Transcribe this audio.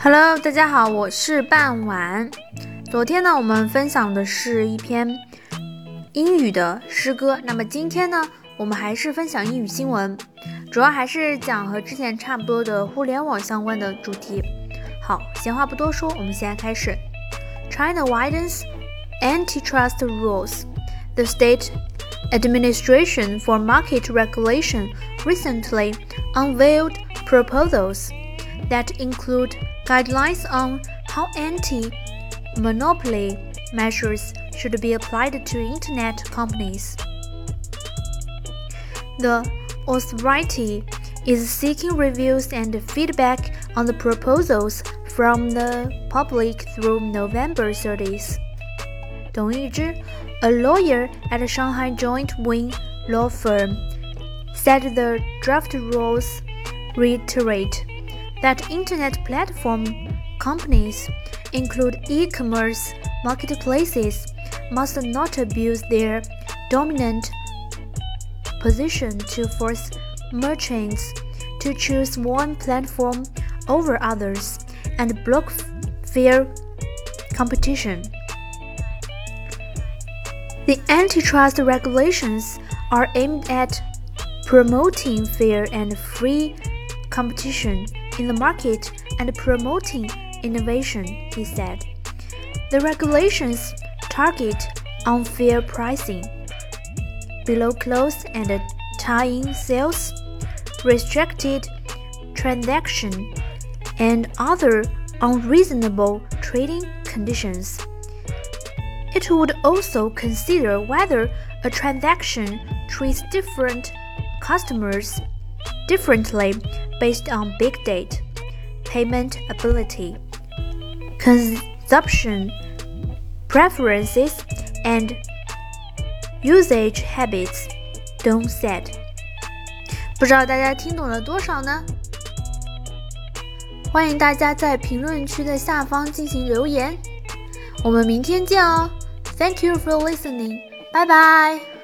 Hello，大家好，我是半晚。昨天呢，我们分享的是一篇英语的诗歌。那么今天呢，我们还是分享英语新闻，主要还是讲和之前差不多的互联网相关的主题。好，闲话不多说，我们现在开始。China widens antitrust rules. The state administration for market regulation recently unveiled proposals that include guidelines on how anti monopoly measures should be applied to internet companies. The authority is seeking reviews and feedback on the proposals from the public through November 30th. Dong Yuzhi, a lawyer at a Shanghai Joint Wing Law Firm, said the draft rules reiterate that internet platform companies include e-commerce marketplaces must not abuse their dominant position to force merchants to choose one platform over others and block fair competition. The antitrust regulations are aimed at promoting fair and free competition in the market and promoting innovation, he said. The regulations target unfair pricing, below close and tie-in sales, restricted transaction, and other unreasonable trading conditions. It would also consider whether a transaction treats different customers differently based on big data, payment ability, consumption preferences, and usage habits. Don't said. 不知道大家听懂了多少呢？欢迎大家在评论区的下方进行留言。我们明天见哦！Thank you for listening. Bye bye.